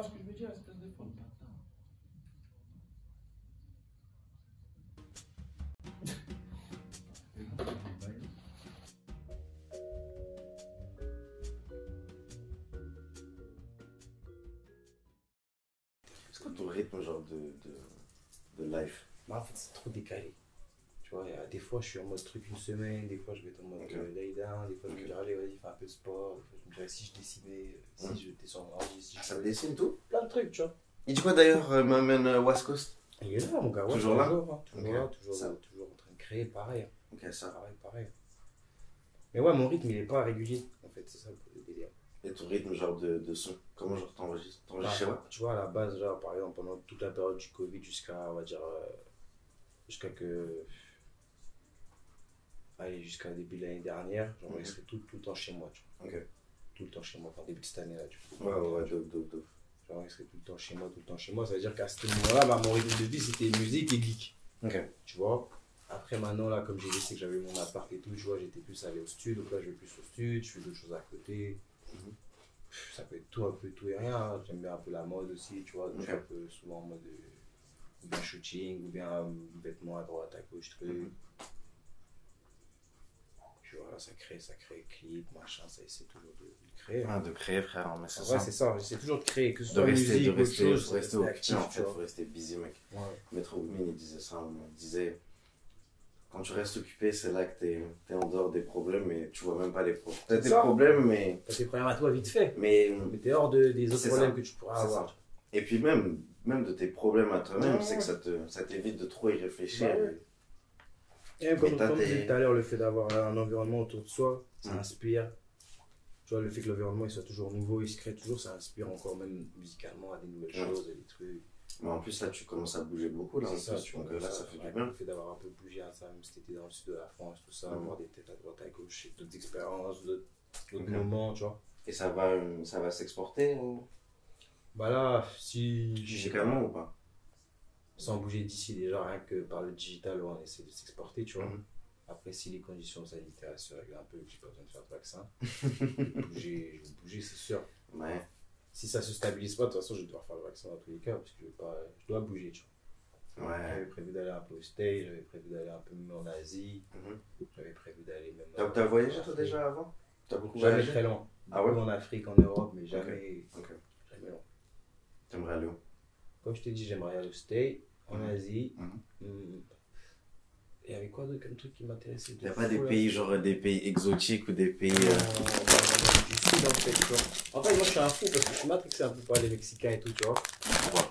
vois ce que je veux dire, espèce de fond de patin. C'est quoi ton rythme genre de, de, de life Bah, en fait, c'est trop décalé. Tu vois, a des fois, je suis en mode truc une semaine, des fois, je vais être en mode Ok. euh, lay down, des fois, je Ok. me dis, allez, vas-y, fais un peu de sport. Des fois, je me dirais, si je dessinais, euh, si Ouais. je descends en ordi, si je Ça te dessine tout plein de trucs, tu vois. Il dit quoi d'ailleurs, euh, Maman euh, West Coast Il est là, mon gars, ouais, Toujours là toujours, hein, toujours là, toujours, Ça- toujours en train de créer, pareil, hein, Ok, ça. pareil, pareil. Mais ouais, mon rythme, il est pas régulier, en fait, c'est ça le délire. Et ton rythme genre de, de son Comment genre t'enregistres T'enregistres chez Bah, moi tu vois, à la base, genre, par exemple, pendant toute la période du Covid jusqu'à, on va dire, euh, jusqu'à que. Allez, jusqu'à début de l'année dernière, j'enregistrais tout, tout le temps chez moi, tu vois. Tout le temps chez moi, enfin, début de cette année-là. Ouais, ouais, ouais, dope, dope, dope. J'enregistrais tout le temps chez moi, tout le temps chez moi. Ça veut dire qu'à ce moment-là, bah, mon rythme de vie, c'était musique et geek, tu vois? Après, maintenant, là, comme j'ai laissé que j'avais mon appart et tout, tu vois, j'étais plus allé au studio, donc là, je vais plus au studio, je fais d'autres choses à côté. Mhm. Ça peut être tout, un peu tout et rien. hein. J'aime bien un peu la mode aussi, tu vois. Donc, je suis un peu souvent en mode euh, ou bien shooting, ou bien euh, vêtements à droite, à gauche, truc. Mhm. Puis voilà, ça crée, ça crée clip, machin, ça essaie toujours de, de créer. Ah, de créer, frère, mais c'est Ouais, ça. c'est ça, j'essaie toujours de créer, que ce De soit rester, musique de autre chose, faut rester rester occupé en actif, fait, tu faut vois. rester busy, mec. Ouais. Maître il disait ça, il disait quand tu restes occupé, c'est là que t'es es en dehors des problèmes et tu vois même pas les problèmes. T'as ça. problèmes, mais. T'as tes problèmes à toi vite fait, mais mais t'es hors de, des autres problèmes ça. que tu pourras avoir. ça. et puis même, même de tes problèmes à toi-même, Ouais. c'est que ça te ça t'évite de trop y réfléchir. Ouais. Et Mais comme, comme disais tout à l'heure, le fait d'avoir un environnement autour de soi, ça Mm. inspire. Tu vois, le fait que l'environnement il soit toujours nouveau, il se crée toujours, ça inspire encore même musicalement à des nouvelles Ouais. choses, à des trucs. Mais en plus, là, tu commences à bouger beaucoup, là, en C'est ça, plus, tu donc vois, euh, là, ça fait du bien. Le fait d'avoir un peu bougé à ça, même si t'étais dans le sud de la France, tout ça, Mm. avoir des têtes à droite, à gauche, et d'autres expériences, d'autres d'autres Ok. moments, tu vois. Et ça va, euh, ça va s'exporter ou... Bah là, si. musicalement ou pas? Sans bouger d'ici déjà rien que par le digital où on essaie de s'exporter tu vois. Mhm. après si les conditions sanitaires se règlent un peu que j'ai pas besoin de faire de vaccin. Bouger je vais bouger c'est sûr. Ouais. si ça se stabilise pas de toute façon je vais devoir faire le vaccin dans tous les cas parce que je, vais pas, je dois bouger tu vois. J'avais prévu d'aller un peu au States j'avais prévu d'aller un peu même en Asie. Mhm. j'avais prévu d'aller même T'as voyagé, toi, déjà avant? T'as beaucoup jamais voyagé? très loin. Ah ouais? En Afrique en Europe mais jamais Ok. jamais loin. T'aimerais aller où? Comme je t'ai dit j'aimerais aller au States en. Asie. Hmm. Et avec quoi d'autre comme truc qui m'intéressait Y a pas des pays, genre des pays exotiques ou des pays. euh, sud en fait, tu vois. En fait, moi je suis un fou parce que je suis matrixé un peu par les Mexicains et tout, tu vois.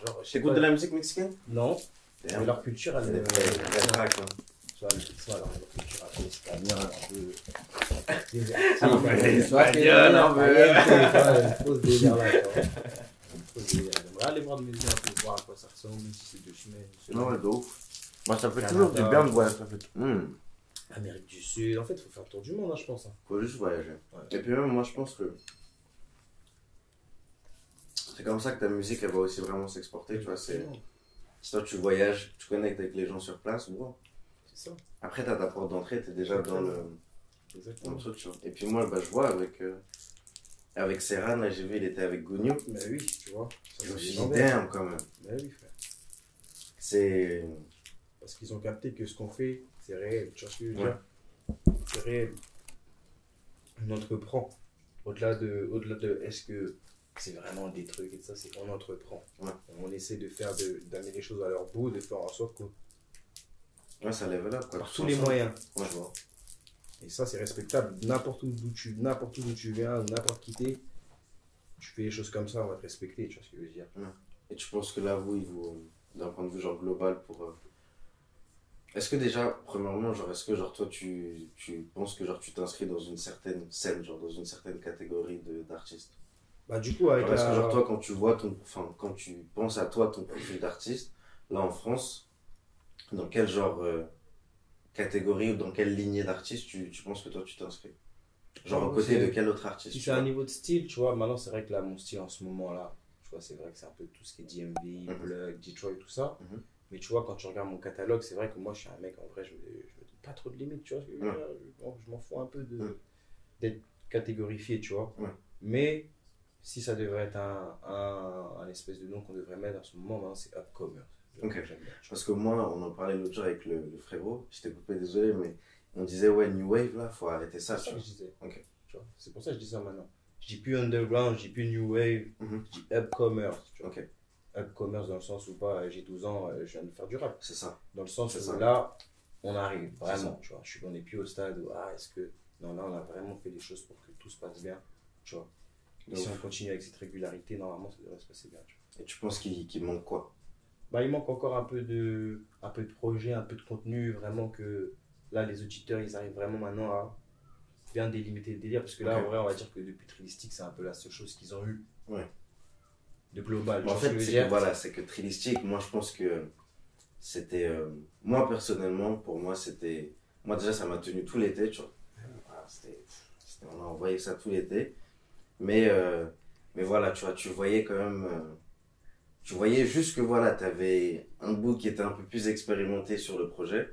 Genre, T'écoutes de la musique mexicaine? Non, mais leur culture, elle est. des vrais- des vrais tracks. Tu vois, le Mexicain, leur leur culture, elle est espagnole, un peu. Tu mais vois, espagnol, c'est un peu. caliente, tu vois, une fausse délire J'aimerais aller voir de mes yeux un peu, voir à quoi ça ressemble, même si c'est deux semaines. une semaine. Non, ouais, de ouf. Moi, ça fait toujours du bien de voyager. Ça fait... Hmm. Amérique du Sud, en fait, il faut faire le tour du monde, hein, je pense. hein. Faut juste voyager. Ouais. Et puis même, moi, je pense que c'est comme ça que ta musique, elle va aussi vraiment s'exporter, tu vois. C'est... Si toi, tu voyages, tu connectes avec les gens sur place, bon. C'est ça, Après, t'as ta porte d'entrée, t'es déjà dans le, dans exactement. le truc, tu vois. Et puis moi, bah, je vois avec, euh, avec Serran, là, j'ai vu, il était avec Gougnou. Mais oui, tu vois. Ça, Je me c'est suis dit, légendaire. damn, quand même. Mais oui, frère. C'est... Parce qu'ils ont capté que ce qu'on fait, c'est réel. Tu vois ce que je veux Ouais. dire C'est réel. On entreprend. Au-delà de, au-delà de est-ce que c'est vraiment des trucs et tout ça, c'est qu'on entreprend. Ouais. On essaie de faire, de, d'amener les choses à leur bout, de faire en sorte que Ouais, ça up, quoi. par tous les moyens. Ouais. Tu vois. Et ça, c'est respectable. N'importe où d'où tu, n'importe où tu viens, n'importe qui t'es, tu fais les choses comme ça, on va te respecter. Tu vois ce que je veux dire Et tu penses que là, vous, il vous, d'un point de vue genre global, pour. euh, Est-ce que déjà, premièrement, genre, est-ce que genre toi, tu, tu penses que genre tu t'inscris dans une certaine scène, genre dans une certaine catégorie de d'artistes? Bah, du coup, avec Genre, Est-ce que genre toi, quand tu vois ton, enfin, quand tu penses à toi, ton profil d'artiste, là en France, dans quel genre euh, catégorie ou dans quelle lignée d'artiste tu, tu penses que toi tu t'inscris? Genre aux côtés c'est- de quel autre artiste Si tu c'est un niveau de style, tu vois, maintenant c'est vrai que là, mon style en ce moment-là, tu vois, c'est vrai que c'est un peu tout ce qui est DMV, Mhm. Plug, Detroit, tout ça. Mhm. Mais tu vois, quand tu regardes mon catalogue, c'est vrai que moi, je suis un mec, en vrai, je me, je me donne pas trop de limites, tu vois. je Ouais. Je m'en- je m'en fous un peu d'être catégorifié, tu vois. Ouais. Mais si ça devrait être un, un, un espèce de nom qu'on devrait mettre en ce moment, c'est Upcommerce. Ok. J'aime bien, tu vois. Parce que moi, on en parlait l'autre jour avec le, le frérot, je t'ai coupé, désolé, mais on disait, ouais, New Wave, là, faut arrêter ça, C'est ça que je disais. C'est pour ça que je dis ça maintenant. Je dis plus underground, je dis plus new wave, Mhm. je dis upcommerce. Tu vois. Ok, Upcommerce dans le sens où pas, j'ai 12 ans, euh, je viens de faire du rap. c'est ça. Dans le sens où ça. là, on arrive vraiment. ça. Tu vois. Je suis, on n'est plus au stade où, ah, est-ce que. Non, là, on a vraiment fait les choses pour que tout se passe bien. Tu vois. Et si Donc, on continue avec cette régularité, normalement, ça devrait se passer bien. Tu vois. et tu penses qu'il qu'il manque quoi? Bah, il manque encore un peu de, un peu de projet, un peu de contenu, vraiment que là, les auditeurs, ils arrivent vraiment maintenant à bien délimiter le délire. Parce que là, en vrai, on va dire que depuis Trilistic, c'est un peu la seule chose qu'ils ont eu Ouais. de global. En fait, c'est que, voilà, c'est que Trilistic, moi, je pense que c'était. euh, moi, personnellement, pour moi, c'était. Moi, déjà, ça m'a tenu tout l'été, tu vois. Voilà, c'était- c'était- on a envoyé ça tout l'été. Mais, euh, mais voilà, tu vois, tu voyais quand même. euh, tu voyais juste que voilà, tu avais un bout qui était un peu plus expérimenté sur le projet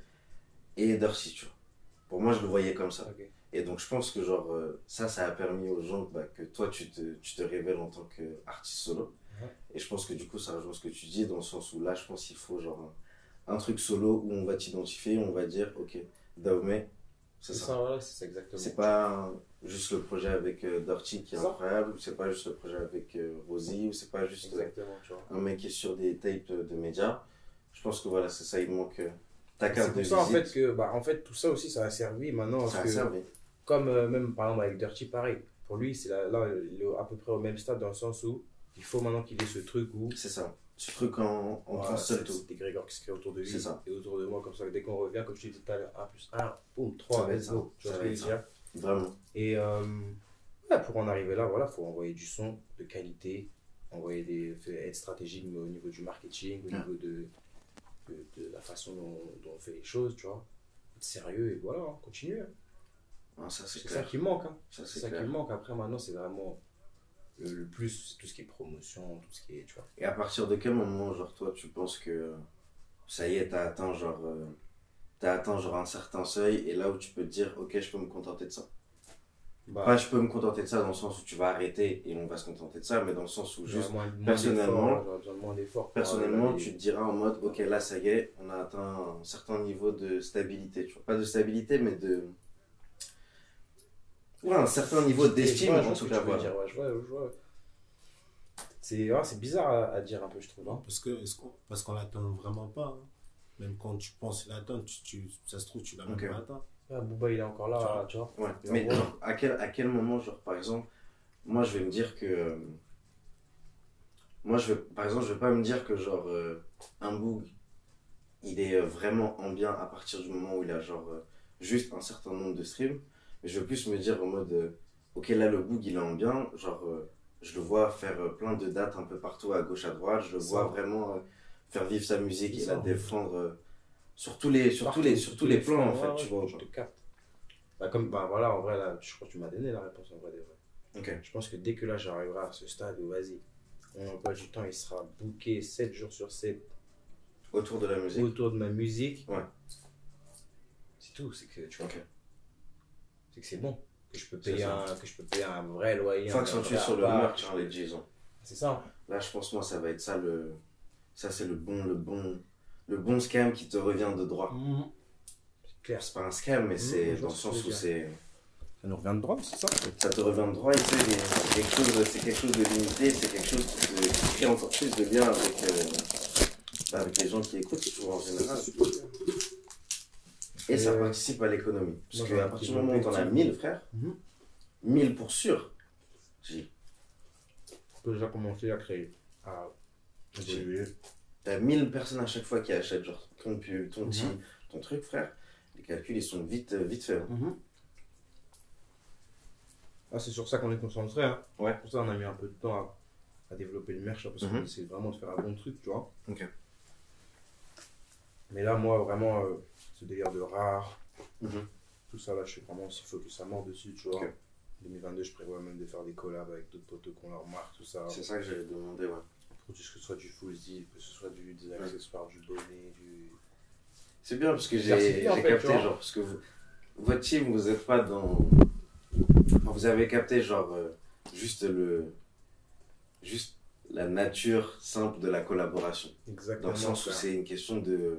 et Darcy, tu vois. Pour moi, je le voyais comme ça. Et donc, je pense que genre, euh, ça, ça a permis aux gens bah, que toi, tu te, tu te révèles en tant qu'artiste solo. Et je pense que du coup, ça rejoint ce que tu dis, dans le sens où là, je pense qu'il faut genre un, un truc solo où on va t'identifier, on va dire, ok, Daomé, c'est ça. ça, voilà, c'est ça exactement. C'est pas juste le projet avec euh, Dirty qui est ça. incroyable, ou c'est pas juste le projet avec euh, Rosie, ou c'est pas juste euh, un mec qui est sur des tapes de médias. Je pense que voilà, c'est ça, il manque euh, ta carte de ça, en fait, que, bah, en fait, tout ça aussi, ça a servi maintenant. ça a que- servi. Comme euh, même par exemple avec Dirty, pareil. Pour lui, c'est là, là, il est à peu près au même stade dans le sens où il faut maintenant qu'il ait ce truc où. C'est ça. Ce truc en, en c'est des Grégor qui se créent autour de lui C'est ça. et autour de moi, comme ça, dès qu'on revient, comme je te disais tout à l'heure, 1 plus 1, boum, Ça 3, va être let's go. Tu vois ce que je veux dire Vraiment. Et euh, ouais, pour en arriver là, voilà, faut envoyer du son de qualité, envoyer des, être stratégique mais au niveau du marketing, au Ouais. niveau de, de, de la façon dont, dont on fait les choses, tu vois. Être sérieux et voilà, hein, continuer. hein. Ah, ça, c'est ça qui manque. Hein. C'est ça qui manque. Après, maintenant, c'est vraiment le, le plus, c'est tout ce qui est promotion, tout ce qui est, tu vois. Et à partir de quel moment, genre, toi, tu penses que ça y est, t'as atteint, genre, euh, t'as atteint, genre, un certain seuil, et là où tu peux te dire, ok, je peux me contenter de ça? Bah, Pas, je peux me contenter de ça dans le sens où tu vas arrêter et on va se contenter de ça, mais dans le sens où, juste, moins- moins personnellement- moins personnellement, tu te diras en mode, ok, là, ça y est, on a atteint un certain niveau de stabilité, tu vois. Pas de stabilité, mais de. Ouais, un certain niveau d'estime, en tout cas, ouais, je vois, je vois. C'est ouais, c'est bizarre à, à dire un peu, je trouve. hein. Parce que est-ce qu'on parce qu'on l'attend vraiment pas. hein. Même quand tu penses l'atteindre, tu, tu, ça se trouve, tu l'as même pas atteint. Ah, Booba, il est encore là, tu vois. Ouais, mais en gros- genre, à quel, à quel moment, genre, par exemple, moi, je vais me dire que. euh, moi, je vais, par exemple, je vais pas me dire que, genre, euh, un boog, il est vraiment en bien à partir du moment où il a, genre, euh, juste un certain nombre de streams. Mais je vais plus me dire en mode, euh, ok, là, le boog, il est en bien, genre, euh, je le vois faire euh, plein de dates un peu partout, à gauche, à droite, je le Ça. vois vraiment faire vivre sa musique et la défendre sur tous les, sur tous les, sur tous les plans, en fait, tu vois. Je te capte. Bah, comme, bah voilà, en vrai, là, je crois que tu m'as donné la réponse en vrai des vrais. Ok. Je pense que dès que là, j'arriverai à ce stade où, vas-y, mon emploi du temps, il sera booké 7 jours sur 7 Autour de la musique. autour de ma musique. Ouais. C'est tout, c'est que, tu vois, Ok. C'est que c'est bon. Que je peux C'est payer un, que je peux payer un vrai loyer. Faut un accentuer vrai sur le hein, les Jason. C'est ça. Là, je pense, moi, ça va être ça le. Ça, c'est le bon, le bon. Le bon scam qui te revient de droit. C'est clair. C'est pas un scam, mais c'est je dans le sens où c'est. Ça nous revient de droit, c'est ça Ça te revient de droit et tu sais, mais c'est quelque chose, c'est quelque chose de limité, c'est quelque chose qui, crée encore plus de lien avec, euh, avec les gens qui écoutent, en général. Et ça Euh, participe à l'économie. Parce qu'à partir du moment où t'en as objectif. 1000 frères, Mhm. 1000 pour sûr, j'ai- On peut déjà commencer à créer. À évoluer. T'as 1000 personnes à chaque fois qui achètent genre ton ton Mhm. petit, ton truc, frère. Les calculs, ils sont vite, euh, vite faits. hein. Ah, c'est sur ça qu'on est concentré. Hein. Ouais. Pour ça, on a mis un peu de temps à, à développer le merch, hein, parce Mhm. qu'on essaie vraiment de faire un bon truc, tu vois. Ok. Mais là, moi, vraiment, euh, ce délire de rare, Mhm. tout ça, là, je suis vraiment aussi focus à mort dessus, tu vois. Ok. 2022, je prévois même de faire des collabs avec d'autres potos qu'on leur marque, tout ça. C'est ça que j'allais demander, ouais. Pour que ce soit du full que ce soit du, des accessoires, du bonnet, du. C'est bien parce que j'ai capté, genre, parce que vous- votre team, vous êtes pas dans. Enfin, vous avez capté, genre, euh, juste le, juste la nature simple de la collaboration. Exactement. Dans le sens où c'est une question de.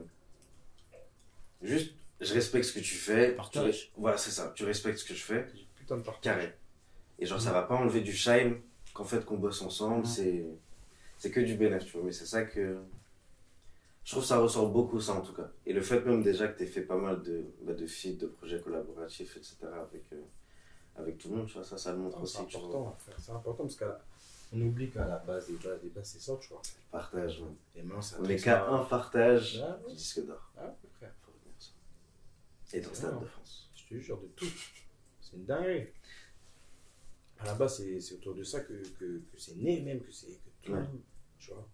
Juste, je respecte ce que tu fais. Partage. Tu- Voilà, c'est ça. Tu respectes ce que je fais. Putain de partage. Carré. Et genre, ça va pas enlever du shine qu'en fait qu'on bosse ensemble. Mhm. C'est. C'est que du bénéfice, tu vois. Mais c'est ça que. Je trouve que ça ressort beaucoup, ça en tout cas. Et le fait même déjà que tu fait pas mal de, bah, de feats, de projets collaboratifs, etc. avec, euh, avec tout le monde, tu vois, ça, ça le montre Oh, aussi. C'est important. C'est important parce qu'on oublie qu'à la base, des bases, des bases, c'est ça, tu vois. Partage, man. Et maintenant, ça On est qu'à un partage Ah, oui. disque d'or. Ah, frère. Faut retenir ça. Et dans le Stade de France. Je te jure de tout. C'est une dinguerie. À la base, c'est autour de ça que, que, que c'est né, même, que c'est que tout, Ouais. tu vois,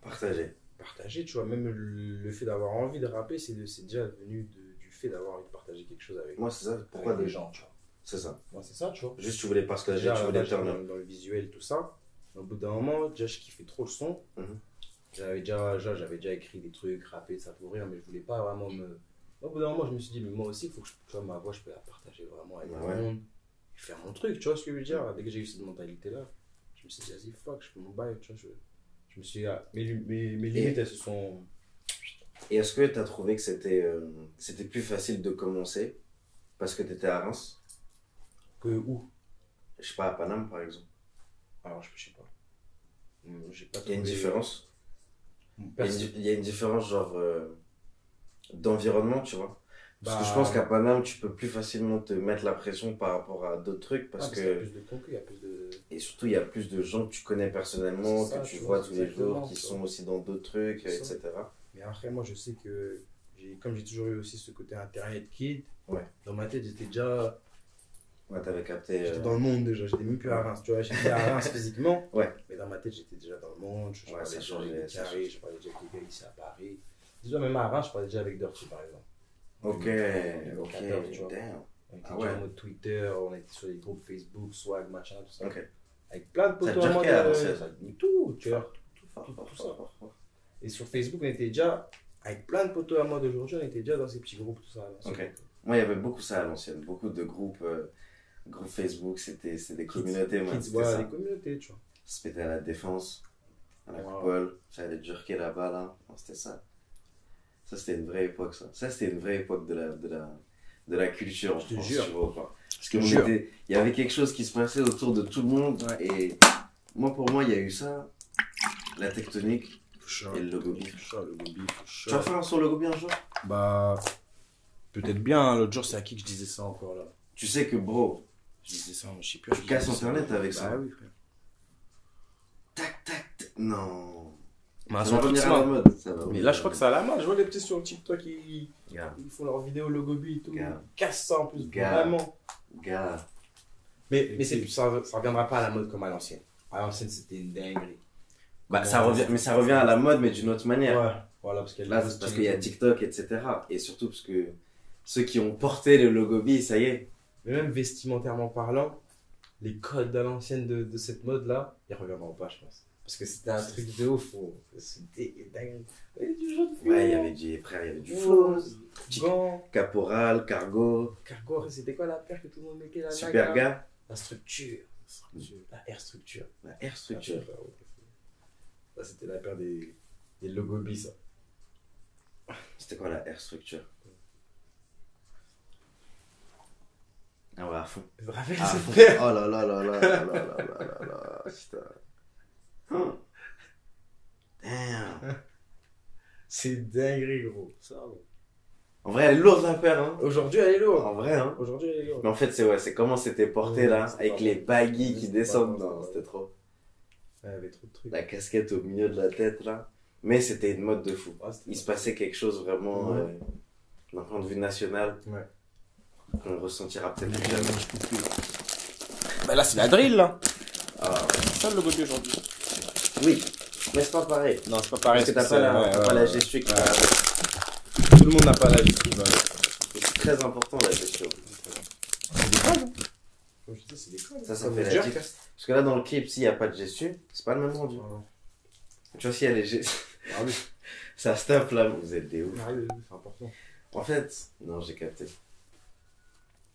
Partager. partager, tu vois, même le, le fait d'avoir envie de rapper, c'est déjà venu de- du fait d'avoir envie de partager quelque chose avec, Moi, c'est ça. Pourquoi des gens, tu vois. C'est ça. Moi, c'est ça, tu vois. Juste, tu voulais partager, Déjà, tu voulais turn dans, dans le visuel, tout ça. Au bout d'un moment, déjà, je kiffais trop le son. Mhm. J'avais déjà, déjà- j'avais déjà écrit des trucs, rappé, ça pour rire, mais je voulais pas vraiment me. Au bout d'un moment, je me suis dit, mais moi aussi, il faut que je, tu vois, ma voix, je peux la partager vraiment avec Ouais. le monde. Et faire mon truc, tu vois ce que je veux dire? Dès que j'ai eu cette mentalité-là, je me suis dit, vas-y, fuck, je fais mon bail, tu vois. Je, je me suis dit, ah, mes, mes, mes limites, elles se sont. Et est-ce que tu as trouvé que c'était euh, c'était plus facile de commencer parce que tu étais à Reims? Que où? Je sais pas, à Paname par exemple. Alors, je, je sais pas. Pas Il y a une différence? Il y a une, Perso- di- il y a une différence genre euh, d'environnement, tu vois. Parce que Bah, je pense qu'à Paname, tu peux plus facilement te mettre la pression par rapport à d'autres trucs ah, parce qu'il y a que. plus de concus, il y a plus de. Et surtout, il y a plus de gens que tu connais personnellement, ça, que tu vois vois, tous les jours, qui sont aussi dans d'autres trucs, etc. Mais après, moi, je sais que, comme j'ai toujours eu aussi ce côté internet kid, Ouais. dans ma tête, j'étais déjà Ouais, t'avais capté. j'étais euh, dans le monde déjà. J'étais même plus à Reims. Tu vois, j'étais à Reims physiquement. Ouais. Mais dans ma tête, j'étais déjà dans le monde. Je, Ouais, parlais ça changeait, ça Carré, je parlais déjà avec les gars ici à Paris. Déjà, même Reims, je parlais déjà avec Dirty, par exemple. Ok, 2014, ok, tu vois. damn. On était Ah ouais. en mode Twitter, on était sur les groupes Facebook, Swag, machin, tout ça. Ok. Avec plein de Ça potos en mode. euh, tout, tu vois. Tout ça. Et sur Facebook, on était déjà, avec plein de potos à moi d'aujourd'hui, on était déjà dans ces petits groupes, tout ça. à l'ancienne. Ok. Moi, il y avait beaucoup ça à l'ancienne. Beaucoup de groupes, euh, groupes Facebook, c'était c'était des communautés, moi. Kids, C'était ouais, ça. les communautés, tu vois. Pétait à la défense, à la Ouais. coupole, ça allait jerker là-bas, là. C'était ça. Ça, c'était une vraie époque, ça. Ça, c'était une vraie époque de la, de la, de la culture, Je te pense, jure. tu vois pas. Parce que il y avait quelque chose qui se passait autour de tout le monde. Et moi, pour moi, il y a eu ça, la tectonique et le logo gobi, Tu vas faire un son logo bien un jour? Bah, peut-être bien, hein, l'autre jour, c'est à qui que je disais ça encore là? Tu sais que, bro, Je disais ça, mais je sais plus. Tu casses Internet avec ça. Bah oui, frère. tac, tac, tac. Non. Mais, Ça va revenir à la mode. Ça va mais là, je crois que c'est à la mode. Je vois les petits sur TikTok, ils. Gars, ils font leurs vidéos logobi et tout. Gars. Ils cassent ça en plus, Gars. vraiment. gars. Mais, mais c'est, ça, ça reviendra pas à la mode comme à l'ancienne. À l'ancienne, c'était une dinguerie. Bah, ça revient, mais ça revient à la mode, mais d'une autre manière. Ouais, voilà, parce qu'il y a Là, parce style qu'il y a. TikTok, etc. Et surtout parce que ceux qui ont porté le logo B, ça y est. Mais même vestimentairement parlant, les codes à l'ancienne de, de cette mode-là, ils reviendront pas, je pense. Parce que c'était un truc de ouf. C'était dingue. Il y avait du jaune Ouais, il y avait du, frère, il y avait du flow. Gants. Caporal, cargo, Cargo, c'était quoi la paire que tout le monde mettait là super Naga gars. La structure. La R structure. La R structure. La. Ça, c'était la paire des, des logos B, ça. C'était quoi la R structure? Ah ouais, à fond. Je me rappelle À fond. Oh là là là là là là là là là là. Putain. Damn. C'est dinguerie, gros. Ça, gros. En vrai, elle est lourde la paire, hein. Aujourd'hui, elle est lourde. En vrai, hein. Aujourd'hui, elle est lourde. Mais en fait, c'est ouais, c'est comment c'était porté Ouais, là, avec les baggy qui pas descendent. Non, c'était trop. Il y avait trop de trucs. La casquette au milieu de la tête là. Mais c'était une mode de fou. Ah, Il se passait quelque chose vraiment Ouais. euh, d'un point de vue national Ouais. qu'on ressentira peut-être plus jamais. Bah là, c'est la drill, là. Ah, C'est ça le logo d'aujourd'hui. Oui, mais c'est pas pareil. Non, c'est pas pareil. Parce que t'as pas, la, ouais, ouais, pas la gestion Ouais. Tout le monde n'a pas la gestion. C'est très important la gestion. C'est des codes. hein. Comme je dis, c'est des codes. Ça, ça fait la jerk. différence. Parce que là, dans le clip, s'il n'y a pas de gestu, c'est pas le même rendu. Tu vois, s'il y a les gestes, Ah oui. ça se tape là, vous êtes des ouf. Ah oui, c'est important. En fait, non, j'ai capté.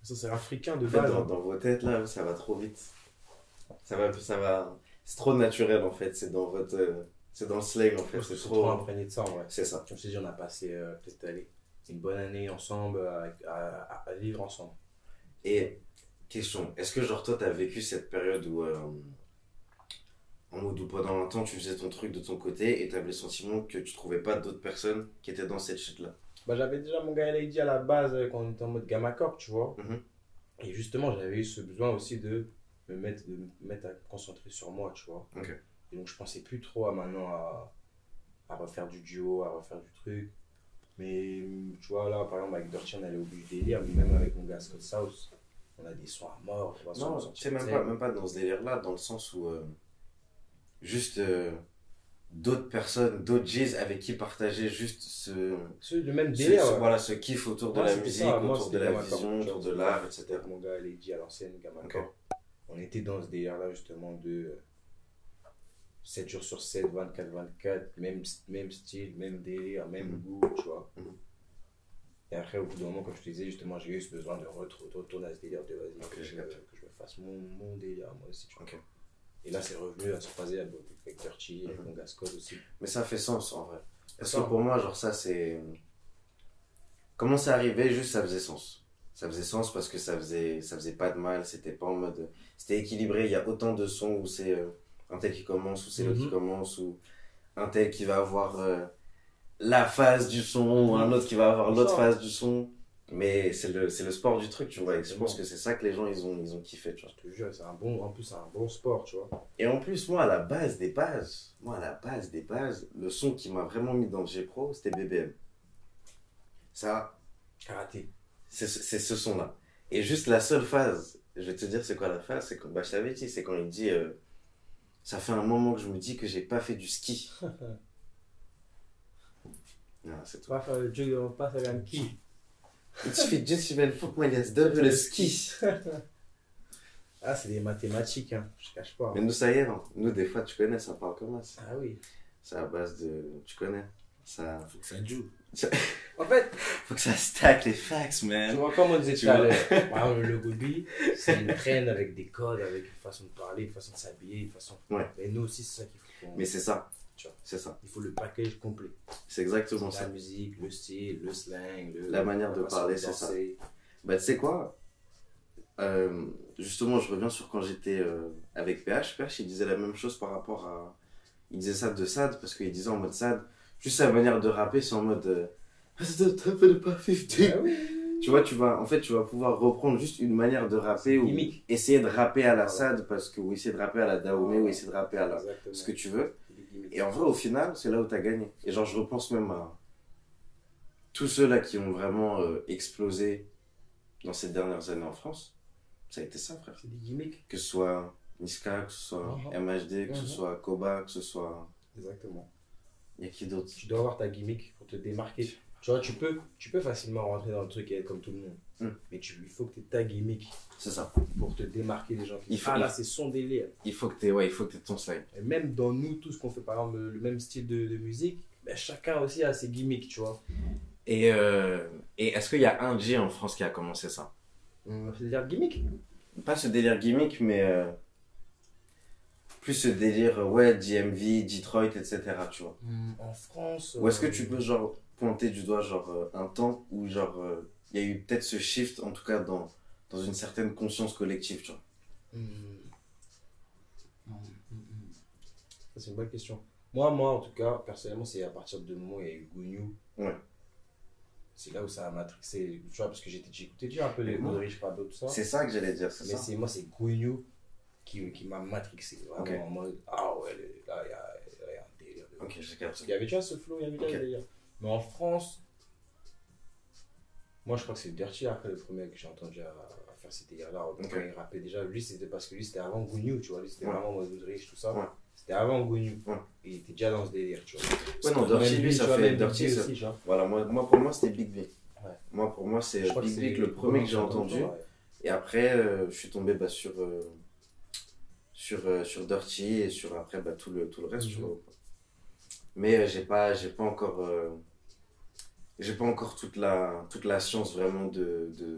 Ça, c'est africain de En fait, base. dans, hein. dans vos têtes là, ça va trop vite. Ça va, ça va. C'est trop naturel en fait. C'est dans votre, euh, c'est dans le slang en fait. C'est trop trop. imprégné de ça, en vrai. C'est ça. Comme je t'ai dit, on a passé euh, peut-être une bonne année ensemble à, à- à vivre ensemble. Et question, est-ce que genre toi t'as vécu cette période où euh, en mode où pendant un temps tu faisais ton truc de ton côté et t'avais le sentiment que tu trouvais pas d'autres personnes qui étaient dans cette shit là. Bah, j'avais déjà mon gars Lady à la base quand on était en mode gamma corp, tu vois. Mhm. Et justement, j'avais eu ce besoin aussi de me mettre, de me mettre à concentrer sur moi, tu vois. Et donc, je pensais plus trop à maintenant à, à refaire du duo, à refaire du truc. Mais tu vois, là, par exemple, avec Dirty, on allait au but du délire, mais même avec mon gars Scott South, on a des sons à mort. vois, sur Non, c'est même pas, même pas dans ce délire là, dans le sens où euh, juste euh, d'autres personnes, d'autres G's avec qui partager juste ce, C'est le même ce- délire. ce- ouais. voilà, ce kiff autour de la musique, ça. Autour de la vision, autour de l'art, etc. Mon gars Lady à l'ancienne, Gamma Ok. On était dans ce délire-là, justement, de euh, 7 jours sur 7, 24-24, même, même style, même délire, même Mhm. goût, tu vois. Mhm. Et après, au bout d'un moment, comme je te disais, justement, j'ai eu ce besoin de retourner à ce délire de vas-y, que, je, que je me fasse mon, mon délire, moi aussi, tu vois. Et là, c'est revenu à se croiser avec avec Dirty, avec Mhm. mon gars Scott aussi. Mais ça fait sens en vrai. Parce Ça. que pour moi, genre ça c'est. Comment c'est arrivé, juste ça faisait sens. Ça faisait sens parce que ça faisait, ça faisait pas de mal, c'était pas en mode. C'était équilibré, il y a autant de sons où c'est euh, un tel qui commence, ou c'est l'autre Mhm. qui commence, ou un tel qui va avoir euh, la phase du son, ou un autre qui va avoir l'autre phase du son. Mais c'est le, le sport du truc, tu vois. Et je pense que c'est ça que les gens ils ont, ils ont kiffé, tu vois. Je te jure, c'est un bon, en plus, c'est un bon sport, tu vois. Et en plus, moi, à la base des bases, moi, à la base des bases, le son qui m'a vraiment mis dans le G-Pro, c'était BBM. Ça, Karaté. c'est ce- c'est ce son-là. Et juste la seule phase, je vais te dire c'est quoi la phase, c'est quand, bah, je t'avais dit, c'est quand il dit, euh, ça fait un moment que je me dis que j'ai pas fait du ski. non, c'est tout. On passe à un qui Il suffit juste, il faut que ce double le ski. Ah, c'est des mathématiques, hein. je cache pas. Mais nous, ça y est, hein. nous, des fois, tu connais, ça parle comme ça. Ah oui. C'est à base de, tu connais, ça, Faut que ça joue. En fait, faut que ça stack les facts, tu man. vois, comme on disait Tu tout à vois. l'heure, le rugby, c'est une traîne avec des codes, avec une façon de parler, une façon de s'habiller, une façon. Ouais. Et nous aussi, c'est ça qu'il faut. Mais c'est ça. Tu vois. C'est ça. Il faut le package complet. C'est exactement La ça. musique, le style, le slang, le- La manière de parler, c'est danser. Bah, tu sais quoi? Euh, Justement, je reviens sur quand j'étais euh, avec PH. PH, il disait la même chose par rapport à. Il disait ça de Sad, parce qu'il disait en mode Sad, juste sa manière de rapper, c'est en mode. euh, Ah oui. Tu vois, tu vas, en fait, tu vas pouvoir reprendre juste une manière de rapper ou essayer de rapper à la. Sad, parce que, ou essayer de rapper à la Dahomey, ou essayer de rapper à la. Exactement. ce que tu veux. Et en vrai, au final, c'est là où tu as gagné. Et genre, je repense même à tous ceux-là qui ont vraiment euh, explosé dans ces dernières années en France. Ça a été ça, frère. C'est des gimmicks. Que ce soit Niska, que ce soit Mhm. MHD, que ce Mhm. soit Koba, que ce soit. Exactement. Il y a qui d'autre? Tu dois avoir ta gimmick pour te démarquer. Tu vois, tu peux, tu peux facilement rentrer dans le truc et être comme tout le monde. Mm. Mais tu, il faut que tu aies ta gimmick C'est ça. pour te démarquer des gens qui Il faut- Ah là, c'est son délire. Il faut que tu ouais, il faut que aies ton. Et même dans nous, tous qu'on fait par exemple le, le même style de, de musique, ben, chacun aussi a ses gimmicks, tu vois. Et, euh, et est-ce qu'il y a un G en France qui a commencé ça? Hum, C'est-à-dire gimmick? Pas ce délire gimmick, mais euh, plus ce délire, ouais, DMV, Detroit, etc. Tu vois. Hum, En France. Ou est-ce que euh, tu peux genre pointer du doigt genre euh, un temps où genre euh, il y a eu peut-être ce shift en tout cas dans dans une certaine conscience collective, tu vois? hum. Ça, c'est une bonne question. Moi, moi, en tout cas, personnellement, c'est à partir du moment où il y a eu Gouniou. Ouais. C'est là où ça a matrixé, tu vois, parce que j'étais- j'écoutais déjà un peu les. Modric, Pablo, tout ça. C'est ça que j'allais dire, c'est Mais ça. c'est moi, c'est Gouniou qui, qui m'a matrixé. Vraiment en mode, ah ouais, là, il y a, il y a un délire. de- Ok, j'ai capté. Il y avait déjà ce flow, il y avait déjà ce délire. Mais en France, moi je crois que c'est Dirty après le premier que j'ai entendu à, à faire ces délires-là. Quand Ok. il rappait déjà, lui c'était parce que lui c'était avant Gouniou, tu vois. Lui c'était Ouais. vraiment mode riche, tout ça. Ouais. C'était avant Gouniou. Ouais. Il était déjà dans ce délire, tu vois. Ouais, non, Dirty, lui, ça vois, fait Dirty, ça- aussi. Voilà, moi, moi pour moi c'était Big B. Moi pour moi c'est Big Big le premier que j'ai entendu. Et après euh, je suis tombé bah, sur euh, sur euh, sur Dirty et sur après bah, tout le tout le reste, tu Mhm. vois. Mais euh, j'ai pas j'ai pas encore euh, j'ai pas encore toute la toute la science vraiment de de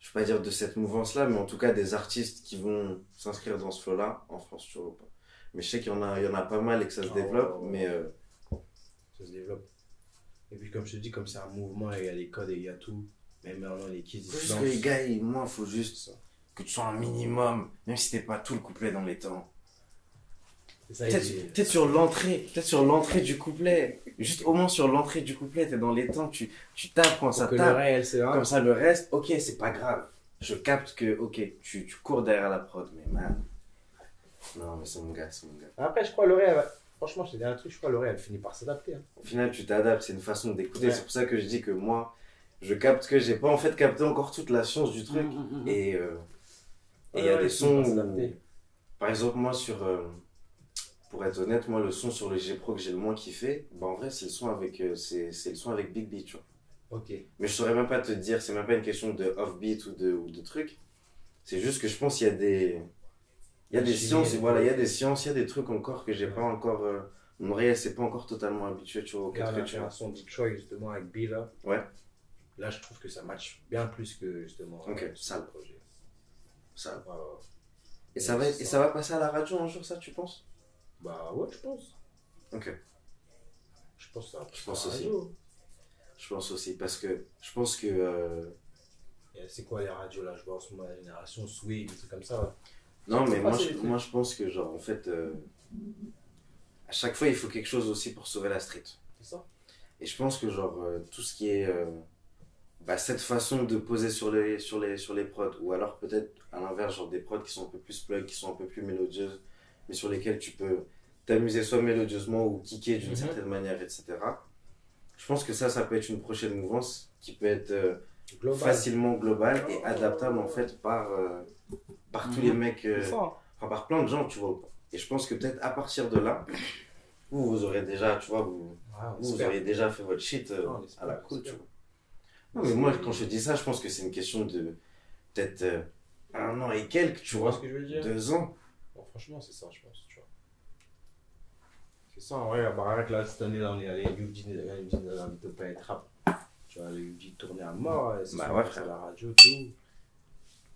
je vais pas dire de cette mouvance-là, mais en tout cas des artistes qui vont s'inscrire dans ce flow-là, en France, tu vois pas. Mais je sais qu'il y en a, il y en a pas mal et que ça se Oh. développe, mais euh, Ça se développe. Et puis, comme je te dis, comme c'est un mouvement, il y a les codes et il y a tout. Même maintenant, les kids, juste que les gars, ils- moi, faut juste. Que tu sois un minimum, même si t'es pas tout le couplet dans les temps. C'est ça, Peut-être peut-être sur l'entrée, peut-être sur l'entrée du couplet. Juste au moins sur l'entrée du couplet, t'es dans les temps, tu, tu tapes quand ça le tape. réel. Comme ça, le reste, ok, c'est pas grave. Je capte que, ok, tu, tu cours derrière la prod, mais man. Non, mais c'est mon gars, c'est mon gars. Après, je crois elle va- franchement, je te dis un truc, je crois que l'oreille, elle finit par s'adapter. hein. Au final, tu t'adaptes, c'est une façon d'écouter. Ouais. C'est pour ça que je dis que moi, je capte que j'ai pas en fait capté encore toute la science du truc. Et euh, et il y a des sons par où, s'adapter. par exemple, moi, sur. euh, pour être honnête, moi, le son sur le G Pro que j'ai le moins kiffé, bah en vrai, c'est le son avec, euh, c'est c'est le son avec Big Beat, tu vois. Ok. Mais je saurais même pas te dire, c'est même pas une question de off-beat ou de, ou de truc. C'est juste que je pense qu'il y a des. Il y a des sciences, voilà, il y a des sciences, il y a des trucs encore que j'ai Ouais. pas encore. euh, mon elle s'est pas encore totalement habituée, tu vois, au Regarde, on 4 a tu vois. son Detroit justement avec B là. Ouais. Là, je trouve que ça match bien plus que justement. Ok, euh, ça. le projet. Ça. Ouais. Et ça, va, et ça va passer à la radio un jour, ça, tu penses? Bah ouais, je pense. Ok. Je pense ça Je pense aussi. radio. Je pense aussi, parce que je pense que. euh, C'est quoi les radios là? Je vois en ce moment la génération Swing, des trucs comme ça. Non, mais moi je, moi, je pense que, genre, en fait, euh, à chaque fois, il faut quelque chose aussi pour sauver la street. C'est ça Et je pense que, genre, euh, tout ce qui est. bah, cette façon de poser sur les, sur les, sur les prods, ou alors peut-être à l'inverse, genre des prods qui sont un peu plus plug, qui sont un peu plus mélodieuses, mais sur lesquelles tu peux t'amuser soit mélodieusement ou kicker d'une Mhm. certaine manière, etc. Je pense que ça, ça peut être une prochaine mouvance qui peut être. euh, Global. facilement global et adaptable en fait par, euh, par tous les mecs, euh, enfin par plein de gens, tu vois. Et je pense que peut-être à partir de là, vous, vous aurez déjà, tu vois, vous, on vous, vous auriez déjà fait votre shit euh, à la cool, tu vois. Non, mais moi, quand je dis ça, je pense que c'est une question de peut-être euh, un an et quelques, tu Tu vois vois, ce que je veux dire? Deux ans. Bon, franchement, c'est ça, je pense, tu vois. C'est ça, en vrai, rien que là, cette année, là, on est allé à là, on pas être rap. Tu vois, Eugene tournait à mort, c'est Bah ouais, à la radio, tout.